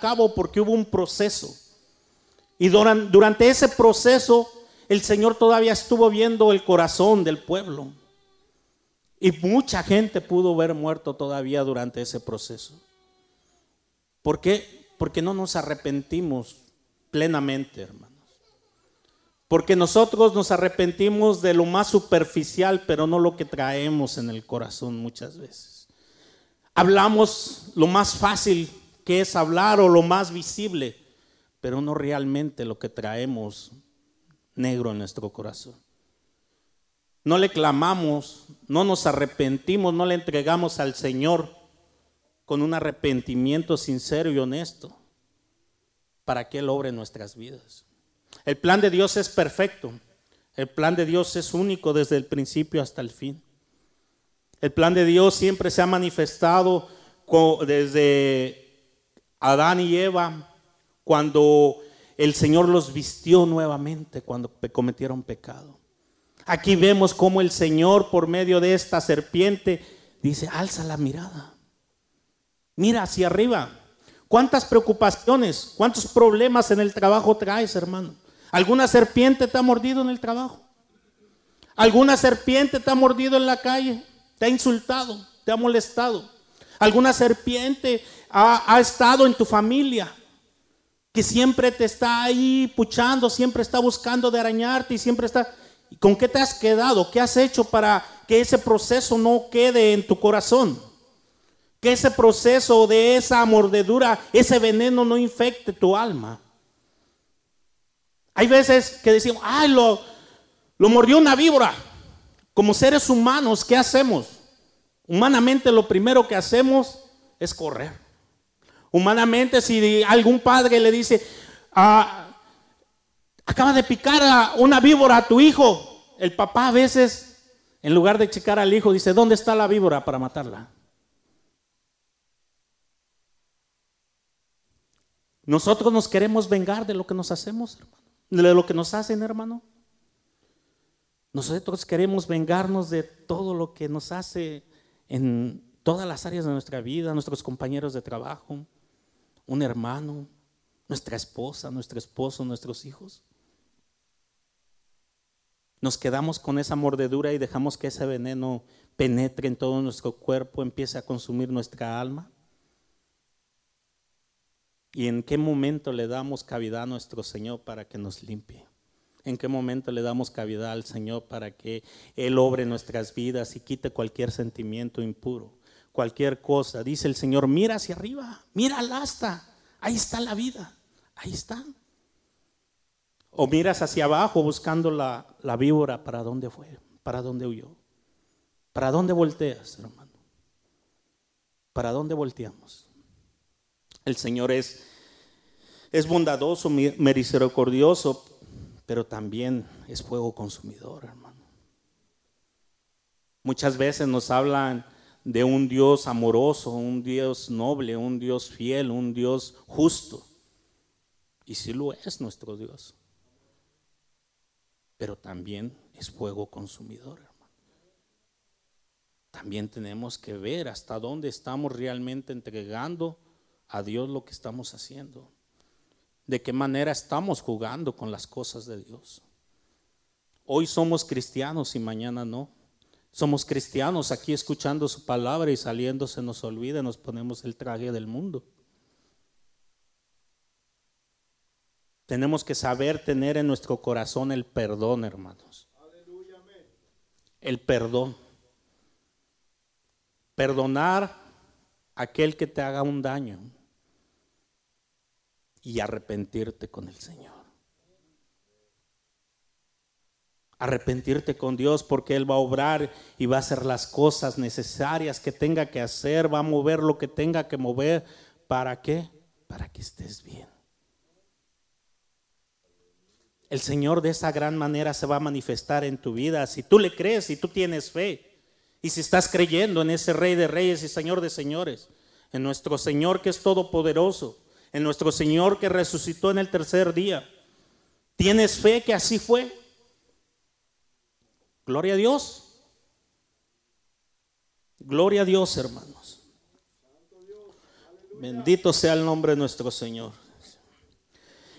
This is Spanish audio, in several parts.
cabo porque hubo un proceso. Y durante ese proceso el Señor todavía estuvo viendo el corazón del pueblo. Y mucha gente pudo ver muerto todavía durante ese proceso. ¿Por qué? Porque no nos arrepentimos plenamente, hermanos. Porque nosotros nos arrepentimos de lo más superficial, pero no lo que traemos en el corazón muchas veces. Hablamos lo más fácil que es hablar o lo más visible, pero no realmente lo que traemos negro en nuestro corazón. No le clamamos, no nos arrepentimos, no le entregamos al Señor con un arrepentimiento sincero y honesto para que Él obre nuestras vidas. El plan de Dios es perfecto. El plan de Dios es único desde el principio hasta el fin. El plan de Dios siempre se ha manifestado desde Adán y Eva cuando el Señor los vistió nuevamente cuando cometieron pecado. Aquí vemos cómo el Señor por medio de esta serpiente dice, alza la mirada. Mira hacia arriba. ¿Cuántas preocupaciones, cuántos problemas en el trabajo traes, hermano? ¿Alguna serpiente te ha mordido en el trabajo? ¿Alguna serpiente te ha mordido en la calle? ¿Te ha insultado? ¿Te ha molestado? ¿Alguna serpiente ha, estado en tu familia? que siempre te está ahí puchando, siempre está buscando de arañarte y siempre está... ¿Con qué te has quedado? ¿Qué has hecho para que ese proceso no quede en tu corazón? Que ese proceso de esa mordedura, ese veneno no infecte tu alma. Hay veces que decimos, ay, lo, lo mordió una víbora. Como seres humanos, ¿qué hacemos? Humanamente lo primero que hacemos es correr. Humanamente, si algún padre le dice, ah, acaba de picar a una víbora a tu hijo, el papá a veces, en lugar de checar al hijo, dice, ¿dónde está la víbora para matarla? Nosotros nos queremos vengar de lo que nos hacemos, hermano, de lo que nos hacen, hermano. Nosotros queremos vengarnos de todo lo que nos hace en todas las áreas de nuestra vida, nuestros compañeros de trabajo, un hermano, nuestra esposa, nuestro esposo, nuestros hijos. Nos quedamos con esa mordedura y dejamos que ese veneno penetre en todo nuestro cuerpo, empiece a consumir nuestra alma. ¿Y en qué momento le damos cavidad a nuestro Señor para que nos limpie? ¿En qué momento le damos cavidad al Señor para que Él obre nuestras vidas y quite cualquier sentimiento impuro? cualquier cosa. Dice el Señor, mira hacia arriba, mira al asta, ahí está la vida, ahí está. O miras hacia abajo buscando la, la víbora, ¿para dónde fue? ¿Para dónde huyó? ¿Para dónde volteas, hermano? ¿Para dónde volteamos? El Señor es, es bondadoso, misericordioso, pero también es fuego consumidor, hermano. Muchas veces nos hablan de un Dios amoroso, un Dios noble, un Dios fiel, un Dios justo. Y sí lo es nuestro Dios. Pero también es fuego consumidor, hermano. También tenemos que ver hasta dónde estamos realmente entregando a Dios lo que estamos haciendo. De qué manera estamos jugando con las cosas de Dios. Hoy somos cristianos y mañana no. Somos cristianos aquí escuchando su palabra y saliendo se nos olvida, nos ponemos el traje del mundo. Tenemos que saber tener en nuestro corazón el perdón, hermanos. El perdón. Perdonar a aquel que te haga un daño y arrepentirte con el Señor. arrepentirte con Dios porque Él va a obrar y va a hacer las cosas necesarias que tenga que hacer, va a mover lo que tenga que mover. ¿Para qué? Para que estés bien. El Señor de esa gran manera se va a manifestar en tu vida si tú le crees, si tú tienes fe y si estás creyendo en ese Rey de Reyes y Señor de Señores, en nuestro Señor que es todopoderoso, en nuestro Señor que resucitó en el tercer día. ¿Tienes fe que así fue? Gloria a Dios. Gloria a Dios, hermanos. Bendito sea el nombre de nuestro Señor.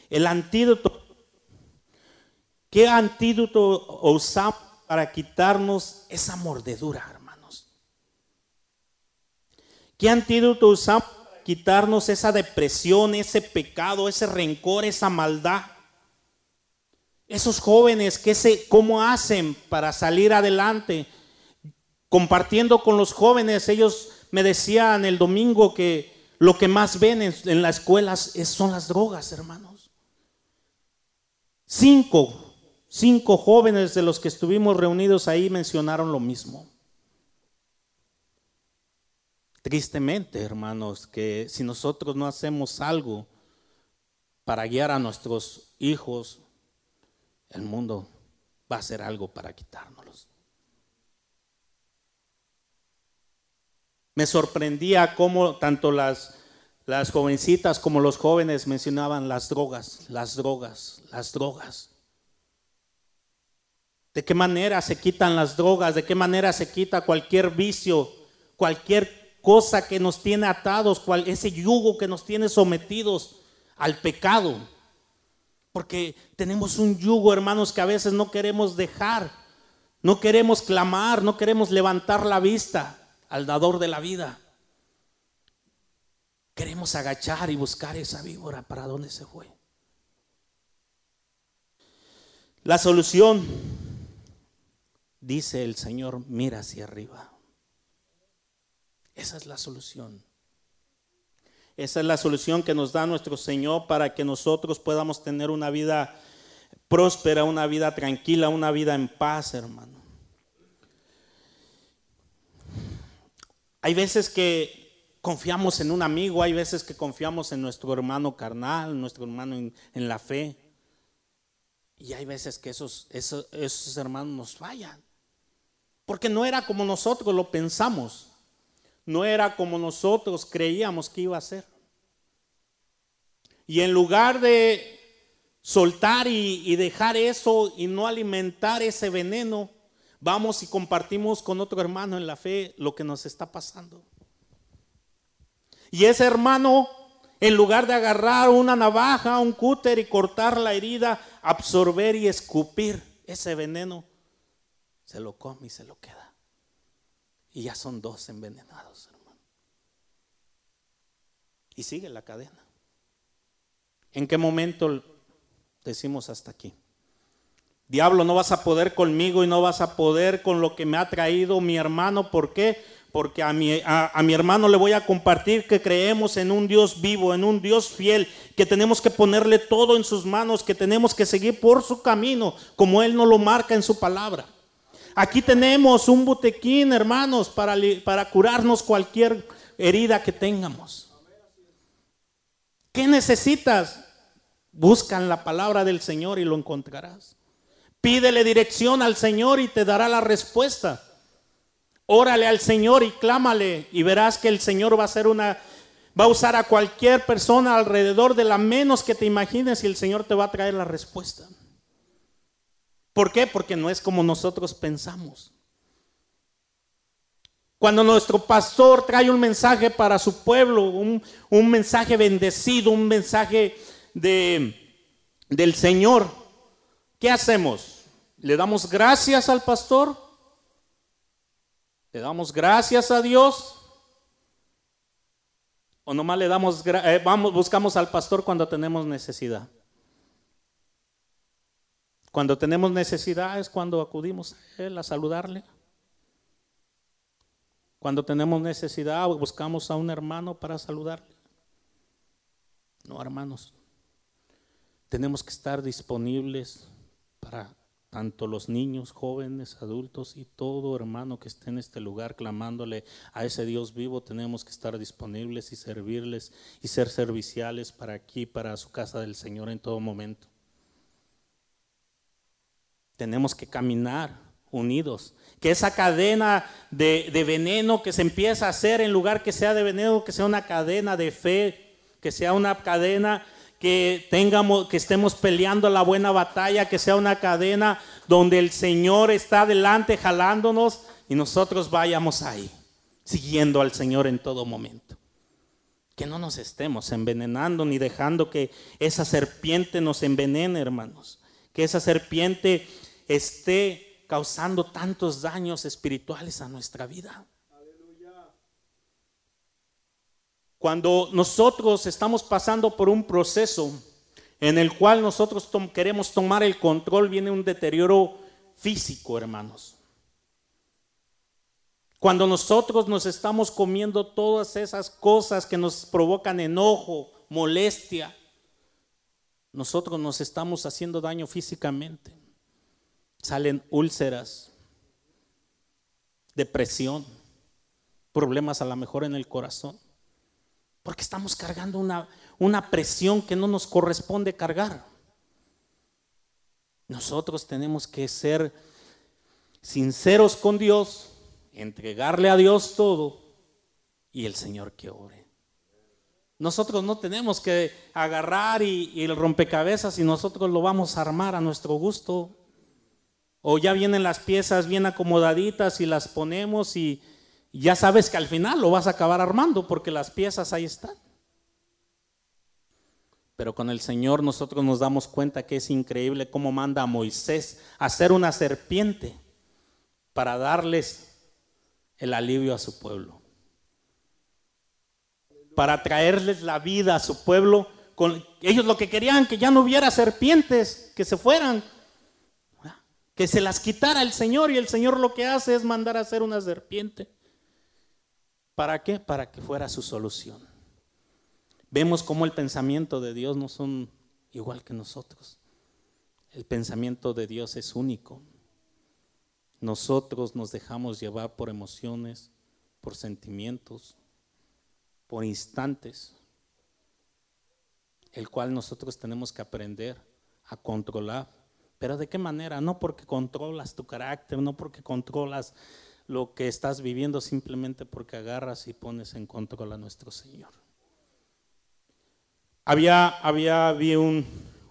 El antídoto. ¿Qué antídoto usamos para quitarnos esa mordedura, hermanos? ¿Qué antídoto usamos quitarnos esa depresión, ese pecado, ese rencor, esa maldad? Esos jóvenes, ¿qué se, ¿cómo hacen para salir adelante? Compartiendo con los jóvenes, ellos me decían el domingo que lo que más ven en, las escuelas son las drogas, hermanos. Cinco, cinco jóvenes de los que estuvimos reunidos ahí mencionaron lo mismo. Tristemente, hermanos, que si nosotros no hacemos algo para guiar a nuestros hijos, el mundo va a hacer algo para quitárnoslos. Me sorprendía cómo tanto las, las jovencitas como los jóvenes mencionaban las drogas, las drogas, las drogas. ¿De qué manera se quitan las drogas? ¿De qué manera se quita cualquier vicio, cualquier cosa que nos tiene atados, cual, ese yugo que nos tiene sometidos al pecado? Porque tenemos un yugo, hermanos, que a veces no queremos dejar, no queremos clamar, no queremos levantar la vista al dador de la vida. Queremos agachar y buscar esa víbora para dónde se fue. La solución, dice el Señor, mira hacia arriba. Esa es la solución. Esa es la solución que nos da nuestro Señor para que nosotros podamos tener una vida próspera, una vida tranquila, una vida en paz, hermano. Hay veces que confiamos en un amigo, hay veces que confiamos en nuestro hermano carnal, nuestro hermano en, la fe. Y hay veces que esos, esos, esos hermanos nos fallan. Porque no era como nosotros lo pensamos. No era como nosotros creíamos que iba a ser. Y en lugar de soltar y, dejar eso y no alimentar ese veneno, vamos y compartimos con otro hermano en la fe lo que nos está pasando. Y ese hermano, en lugar de agarrar una navaja, un cúter y cortar la herida, absorber y escupir ese veneno, se lo come y se lo queda. Y ya son dos envenenados, hermano. Y sigue la cadena. ¿En qué momento decimos hasta aquí? Diablo, no vas a poder conmigo y no vas a poder con lo que me ha traído mi hermano. ¿Por qué? Porque a mi, a, mi, hermano le voy a compartir que creemos en un Dios vivo, en un Dios fiel, que tenemos que ponerle todo en sus manos, que tenemos que seguir por su camino, como Él nos lo marca en su palabra. Aquí tenemos un botequín, hermanos, para, para curarnos cualquier herida que tengamos. ¿Qué necesitas? Buscan la palabra del Señor y lo encontrarás. Pídele dirección al Señor y te dará la respuesta. Órale al Señor y clámale y verás que el Señor va a hacer una va a usar a cualquier persona alrededor de la menos que te imagines y el Señor te va a traer la respuesta. ¿Por qué? Porque no es como nosotros pensamos. Cuando nuestro pastor trae un mensaje para su pueblo, un, un mensaje bendecido, un mensaje de, del Señor, ¿Qué hacemos? ¿Le damos gracias al pastor? ¿Le damos gracias a Dios? ¿O nomás le damos, eh, vamos, buscamos al pastor cuando tenemos necesidad? Cuando tenemos necesidad es cuando acudimos a él a saludarle. Cuando tenemos necesidad buscamos a un hermano para saludarle. No, hermanos. Tenemos que estar disponibles para tanto los niños, jóvenes, adultos y todo hermano que esté en este lugar clamándole a ese Dios vivo, tenemos que estar disponibles y servirles y ser serviciales para aquí, para su casa del Señor en todo momento. Tenemos que caminar unidos. Que esa cadena de, de veneno que se empieza a hacer, en lugar que sea de veneno, que sea una cadena de fe, que sea una cadena que tengamos, que estemos peleando la buena batalla, que sea una cadena donde el Señor está delante jalándonos y nosotros vayamos ahí, siguiendo al Señor en todo momento. que no nos estemos envenenando ni dejando que esa serpiente nos envenene, hermanos. Que esa serpiente esté causando tantos daños espirituales a nuestra vida. Cuando nosotros estamos pasando por un proceso en el cual nosotros queremos tomar el control, viene un deterioro físico, hermanos. Cuando nosotros nos estamos comiendo todas esas cosas que nos provocan enojo, molestia, nosotros nos estamos haciendo daño físicamente. Salen úlceras, depresión, problemas a lo mejor en el corazón. Porque estamos cargando una, una presión que no nos corresponde cargar. Nosotros tenemos que ser sinceros con Dios, entregarle a Dios todo y el Señor que ore. Nosotros no tenemos que agarrar y, y, el rompecabezas y nosotros lo vamos a armar a nuestro gusto. O ya vienen las piezas bien acomodaditas y las ponemos y, ya sabes que al final lo vas a acabar armando porque las piezas ahí están. Pero con el Señor nosotros nos damos cuenta que es increíble cómo manda a Moisés a hacer una serpiente para darles el alivio a su pueblo. Para traerles la vida a su pueblo. Ellos lo que querían, que ya no hubiera serpientes, que se fueran, que se las quitara el Señor y el Señor lo que hace es mandar a hacer una serpiente ¿Para qué? Para que fuera su solución. Vemos cómo el pensamiento de Dios no son igual que nosotros. El pensamiento de Dios es único. Nosotros nos dejamos llevar por emociones, por sentimientos, por instantes, el cual nosotros tenemos que aprender a controlar. Pero ¿de qué manera? No porque controlas tu carácter, no porque controlas lo que estás viviendo simplemente porque agarras y pones en control a nuestro Señor. Había, había, había un,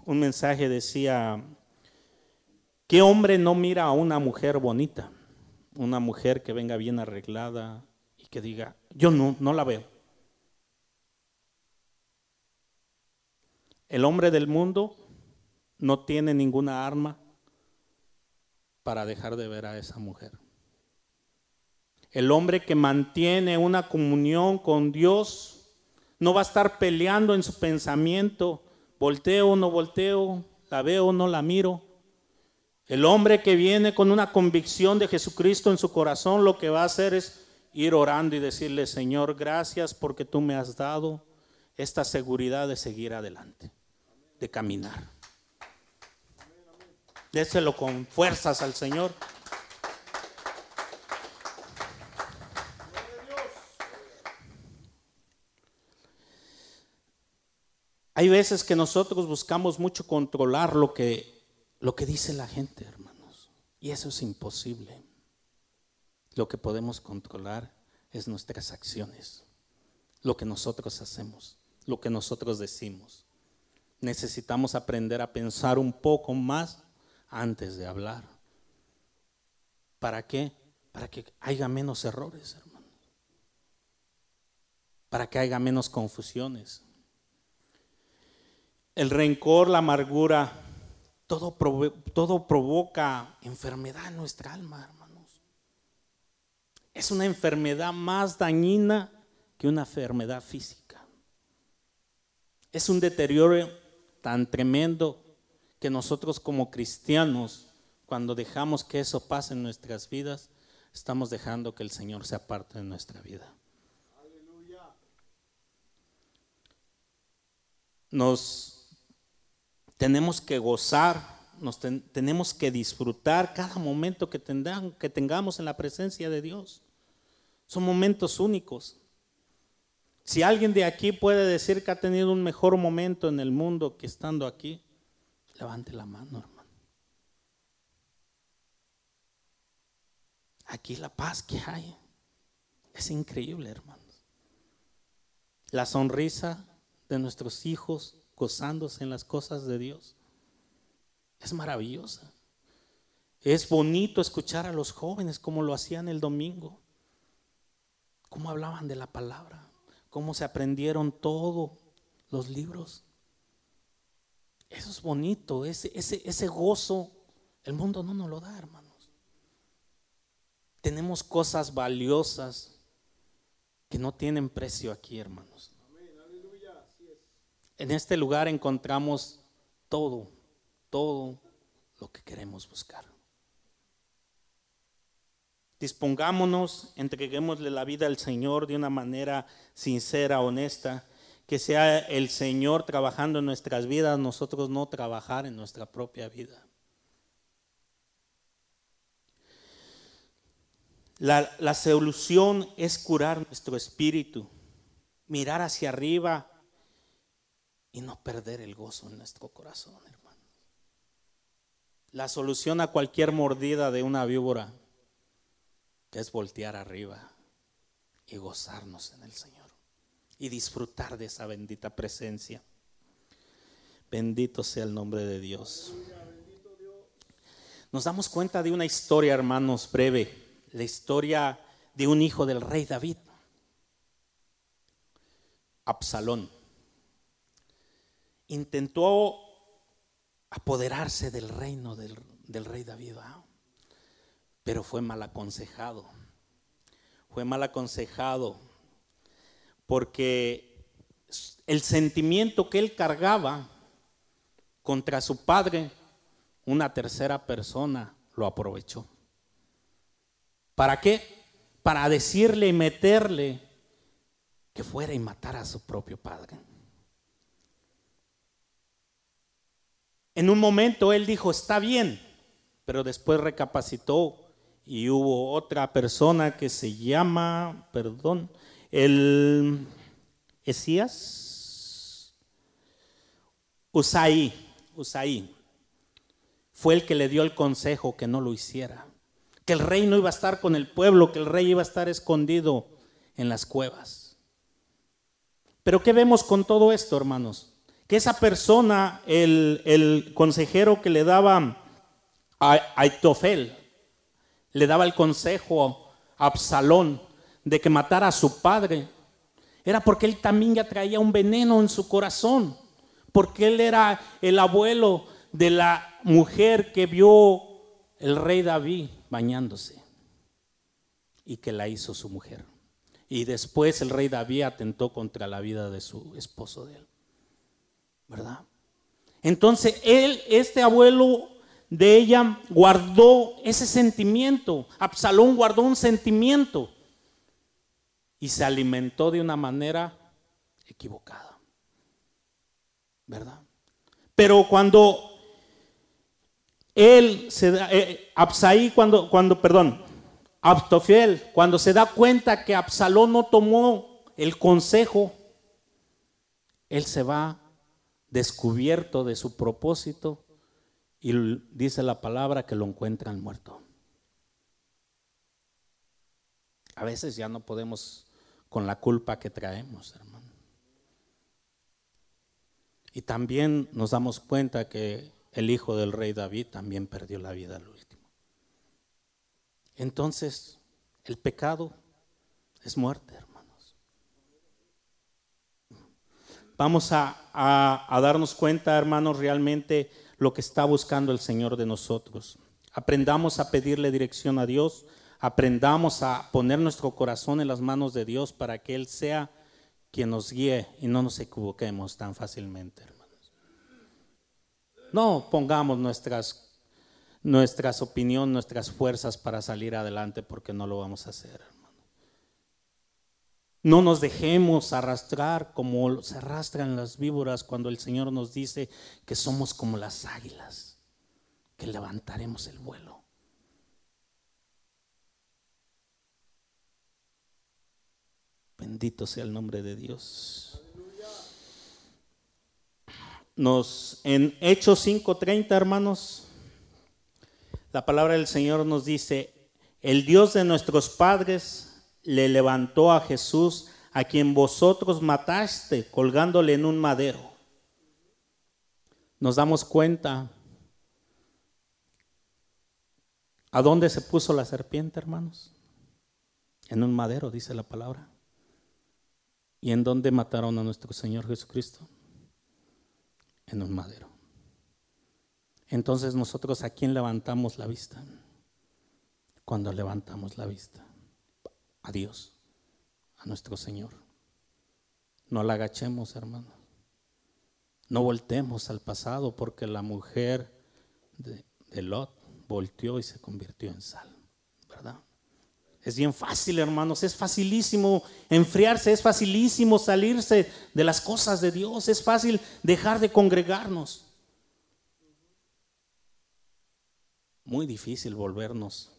un mensaje, decía, ¿qué hombre no mira a una mujer bonita? Una mujer que venga bien arreglada y que diga, yo no, no la veo. El hombre del mundo no tiene ninguna arma para dejar de ver a esa mujer. El hombre que mantiene una comunión con Dios no va a estar peleando en su pensamiento, volteo o no volteo, la veo o no la miro. El hombre que viene con una convicción de Jesucristo en su corazón, lo que va a hacer es ir orando y decirle, Señor, gracias porque tú me has dado esta seguridad de seguir adelante, de caminar. Déselo con fuerzas al Señor. Hay veces que nosotros buscamos mucho controlar lo que, lo que dice la gente, hermanos. Y eso es imposible. Lo que podemos controlar es nuestras acciones, lo que nosotros hacemos, lo que nosotros decimos. Necesitamos aprender a pensar un poco más antes de hablar. ¿Para qué? Para que haya menos errores, hermanos. Para que haya menos confusiones el rencor, la amargura, todo, todo provoca enfermedad en nuestra alma, hermanos. Es una enfermedad más dañina que una enfermedad física. Es un deterioro tan tremendo que nosotros como cristianos, cuando dejamos que eso pase en nuestras vidas, estamos dejando que el Señor se aparte de nuestra vida. Nos tenemos que gozar, nos tenemos que disfrutar cada momento que, que tengamos en la presencia de Dios. Son momentos únicos. Si alguien de aquí puede decir que ha tenido un mejor momento en el mundo que estando aquí, levante la mano, hermano. Aquí la paz que hay es increíble, hermanos. La sonrisa de nuestros hijos, gozándose en las cosas de Dios. Es maravillosa. Es bonito escuchar a los jóvenes como lo hacían el domingo, cómo hablaban de la palabra, cómo se aprendieron todos los libros. Eso es bonito, ese, ese, ese gozo, el mundo no nos lo da, hermanos. Tenemos cosas valiosas que no tienen precio aquí, hermanos. En este lugar encontramos todo, todo lo que queremos buscar. Dispongámonos, entreguémosle la vida al Señor de una manera sincera, honesta, que sea el Señor trabajando en nuestras vidas, nosotros no trabajar en nuestra propia vida. La, la solución es curar nuestro espíritu, mirar hacia arriba y no perder el gozo en nuestro corazón, hermano. La solución a cualquier mordida de una víbora es voltear arriba y gozarnos en el Señor y disfrutar de esa bendita presencia. Bendito sea el nombre de Dios. Nos damos cuenta de una historia, hermanos, breve, la historia de un hijo del rey David, Absalón. Intentó apoderarse del reino del, rey David pero fue mal aconsejado. Fue mal aconsejado porque el sentimiento que él cargaba contra su padre, una tercera persona lo aprovechó. ¿Para qué? Para decirle y meterle que fuera y matara a su propio padre. En un momento él dijo, está bien, pero después recapacitó y hubo otra persona que se llama, perdón, el Esías, Usaí, Usaí, fue el que le dio el consejo que no lo hiciera, que el rey no iba a estar con el pueblo, que el rey iba a estar escondido en las cuevas. Pero ¿qué vemos con todo esto, hermanos? Que esa persona, el, el consejero que le daba a Aitofel, le daba el consejo a Absalón de que matara a su padre, era porque él también ya traía un veneno en su corazón, porque él era el abuelo de la mujer que vio el rey David bañándose y que la hizo su mujer. Y después el rey David atentó contra la vida de su esposo de él. ¿Verdad? Entonces él, este abuelo de ella guardó ese sentimiento. Absalón guardó un sentimiento y se alimentó de una manera equivocada. ¿Verdad? Pero cuando él se da, eh, Absaí cuando, cuando, perdón, Abtofiel, cuando se da cuenta que Absalón no tomó el consejo, él se va descubierto de su propósito y dice la palabra que lo encuentran muerto. A veces ya no podemos con la culpa que traemos, hermano. Y también nos damos cuenta que el hijo del rey David también perdió la vida al último. Entonces, el pecado es muerte, hermanos. Vamos a, a darnos cuenta, hermanos, realmente lo que está buscando el Señor de nosotros. Aprendamos a pedirle dirección a Dios, aprendamos a poner nuestro corazón en las manos de Dios para que Él sea quien nos guíe y no nos equivoquemos tan fácilmente, hermanos. No pongamos nuestras, nuestras opiniones, nuestras fuerzas para salir adelante porque no lo vamos a hacer. No nos dejemos arrastrar como se arrastran las víboras cuando el Señor nos dice que somos como las águilas, que levantaremos el vuelo. Bendito sea el nombre de Dios. Nos en Hechos 5:30, hermanos, la palabra del Señor nos dice, "El Dios de nuestros padres le levantó a Jesús, a quien vosotros mataste colgándole en un madero. Nos damos cuenta a dónde se puso la serpiente, hermanos. En un madero, dice la palabra. ¿Y en dónde mataron a nuestro Señor Jesucristo? En un madero. Entonces nosotros a quién levantamos la vista? Cuando levantamos la vista. A Dios, a nuestro Señor. No la agachemos, hermano. No voltemos al pasado porque la mujer de, de Lot volteó y se convirtió en sal, ¿verdad? Es bien fácil, hermanos, es facilísimo enfriarse, es facilísimo salirse de las cosas de Dios, es fácil dejar de congregarnos. Muy difícil volvernos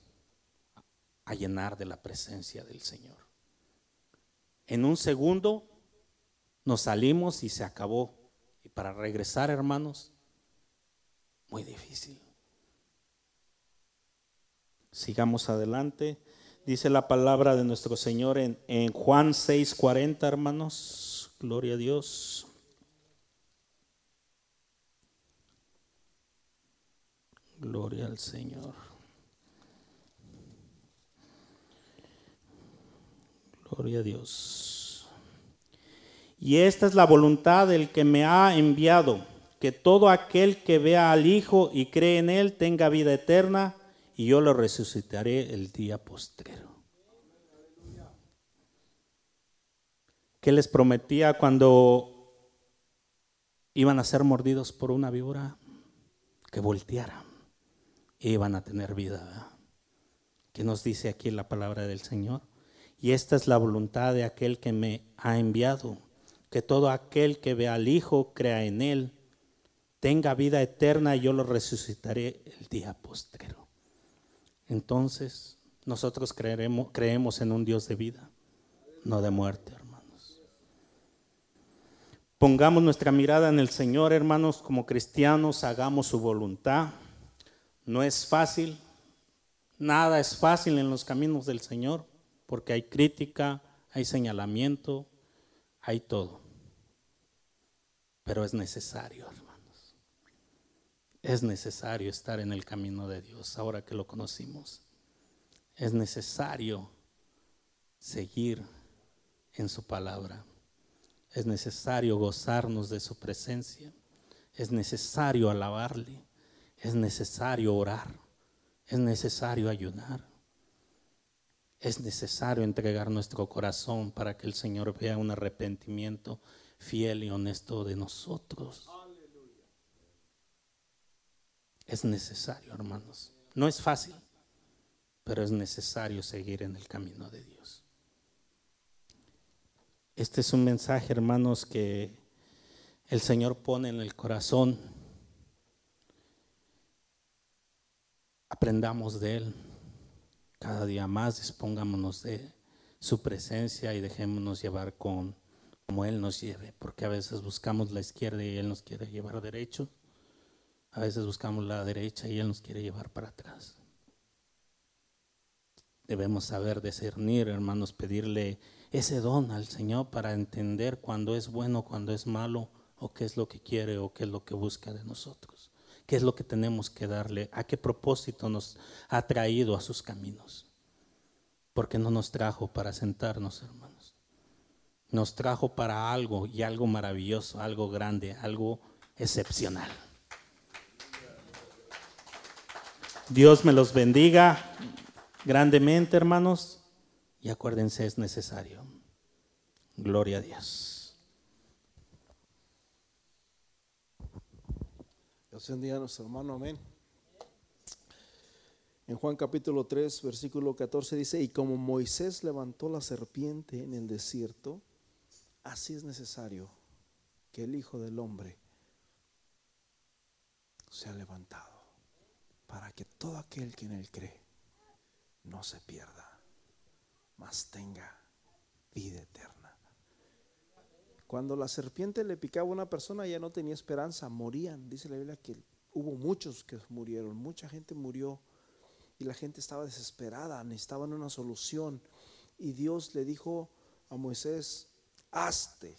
a llenar de la presencia del Señor. En un segundo nos salimos y se acabó. Y para regresar, hermanos, muy difícil. Sigamos adelante. Dice la palabra de nuestro Señor en, en Juan 6:40, hermanos. Gloria a Dios. Gloria al Señor. Gloria a Dios. Y esta es la voluntad del que me ha enviado, que todo aquel que vea al Hijo y cree en Él tenga vida eterna y yo lo resucitaré el día postrero. ¿Qué les prometía cuando iban a ser mordidos por una víbora? Que voltearan y iban a tener vida. ¿Qué nos dice aquí la palabra del Señor? Y esta es la voluntad de aquel que me ha enviado, que todo aquel que vea al Hijo crea en Él, tenga vida eterna y yo lo resucitaré el día postrero entonces nosotros creeremos, creemos en un Dios de vida, no de muerte, hermanos. Pongamos nuestra mirada en el Señor, hermanos, como cristianos, hagamos su voluntad. No es fácil, nada es fácil en los caminos del Señor, porque hay crítica, hay señalamiento, hay todo. Pero es necesario, es necesario estar en el camino de Dios ahora que lo conocimos. Es necesario seguir en su palabra. Es necesario gozarnos de su presencia. Es necesario alabarle. Es necesario orar. Es necesario ayunar. Es necesario entregar nuestro corazón para que el Señor vea un arrepentimiento fiel y honesto de nosotros. Es necesario, hermanos. No es fácil, pero es necesario seguir en el camino de Dios. Este es un mensaje, hermanos, que el Señor pone en el corazón. Aprendamos de Él. Cada día más dispongámonos de su presencia y dejémonos llevar con como Él nos lleve, porque a veces buscamos la izquierda y Él nos quiere llevar derecho. A veces buscamos la derecha y Él nos quiere llevar para atrás. Debemos saber discernir, hermanos, pedirle ese don al Señor para entender cuando es bueno, cuando es malo, o qué es lo que quiere, o qué es lo que busca de nosotros. ¿Qué es lo que tenemos que darle? ¿A qué propósito nos ha traído a sus caminos? Porque no nos trajo para sentarnos, hermanos. Nos trajo para algo y algo maravilloso, algo grande, algo excepcional. Dios me los bendiga grandemente, hermanos. Y acuérdense, es necesario. Gloria a Dios. Dios bendiga a nuestro hermano, amén. En Juan capítulo 3, versículo 14 dice, y como Moisés levantó la serpiente en el desierto, así es necesario que el Hijo del Hombre sea levantado para que todo aquel que en él cree no se pierda, mas tenga vida eterna. Cuando la serpiente le picaba a una persona ya no tenía esperanza, morían. Dice la Biblia que hubo muchos que murieron, mucha gente murió y la gente estaba desesperada, necesitaban una solución. Y Dios le dijo a Moisés, hazte.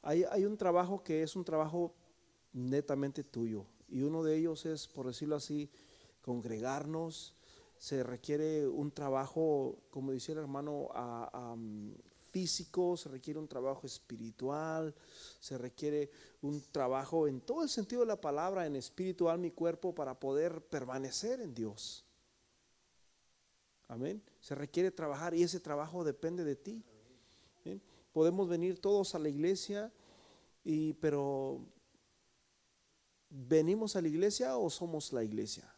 Hay, hay un trabajo que es un trabajo netamente tuyo y uno de ellos es, por decirlo así, congregarnos. Se requiere un trabajo, como decía el hermano, físico, se requiere un trabajo espiritual, se requiere un trabajo en todo el sentido de la palabra, en espíritu, alma y cuerpo, para poder permanecer en Dios. Amén. Se requiere trabajar y ese trabajo depende de ti. Podemos venir todos a la iglesia, y, pero ¿venimos a la iglesia o somos la iglesia?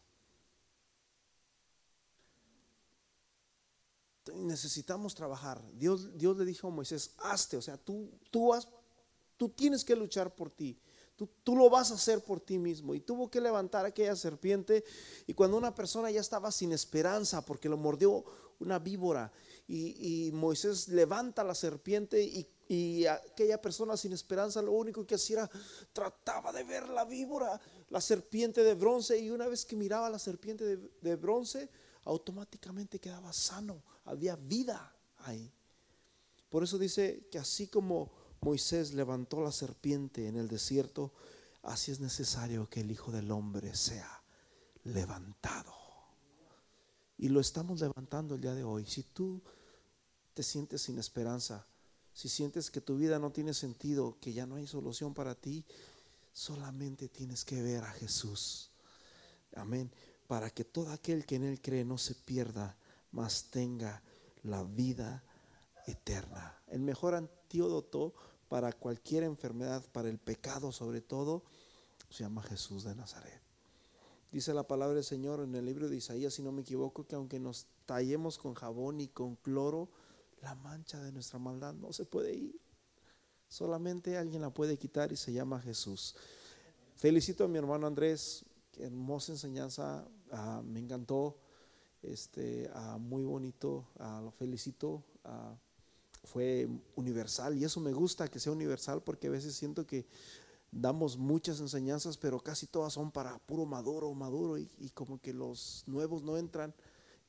necesitamos trabajar. Dios, Dios le dijo a Moisés, hazte, o sea, tú, tú, has, tú tienes que luchar por ti. Tú, tú, lo vas a hacer por ti mismo. Y tuvo que levantar aquella serpiente. Y cuando una persona ya estaba sin esperanza porque lo mordió una víbora, y, y Moisés levanta la serpiente y, y, aquella persona sin esperanza lo único que hacía era trataba de ver la víbora, la serpiente de bronce. Y una vez que miraba la serpiente de, de bronce, automáticamente quedaba sano, había vida ahí. Por eso dice que así como Moisés levantó la serpiente en el desierto, así es necesario que el Hijo del Hombre sea levantado. Y lo estamos levantando el día de hoy. Si tú te sientes sin esperanza, si sientes que tu vida no tiene sentido, que ya no hay solución para ti, solamente tienes que ver a Jesús. Amén para que todo aquel que en Él cree no se pierda, mas tenga la vida eterna. El mejor antídoto para cualquier enfermedad, para el pecado sobre todo, se llama Jesús de Nazaret. Dice la palabra del Señor en el libro de Isaías, si no me equivoco, que aunque nos tallemos con jabón y con cloro, la mancha de nuestra maldad no se puede ir. Solamente alguien la puede quitar y se llama Jesús. Felicito a mi hermano Andrés, hermosa enseñanza, Ah, me encantó, este, ah, muy bonito, ah, lo felicito, fue universal y eso me gusta que sea universal porque a veces siento que damos muchas enseñanzas pero casi todas son para puro maduro, maduro y, como que los nuevos no entran.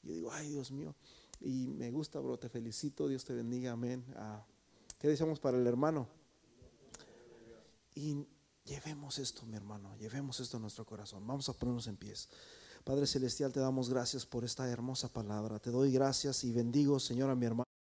Yo digo, ay Dios mío, y me gusta, bro, te felicito, Dios te bendiga, amén. ¿Qué decimos para el hermano? Y llevemos esto, mi hermano, llevemos esto a nuestro corazón. Vamos a ponernos en pies. Padre Celestial, te damos gracias por esta hermosa palabra. Te doy gracias y bendigo, Señor, a mi hermano.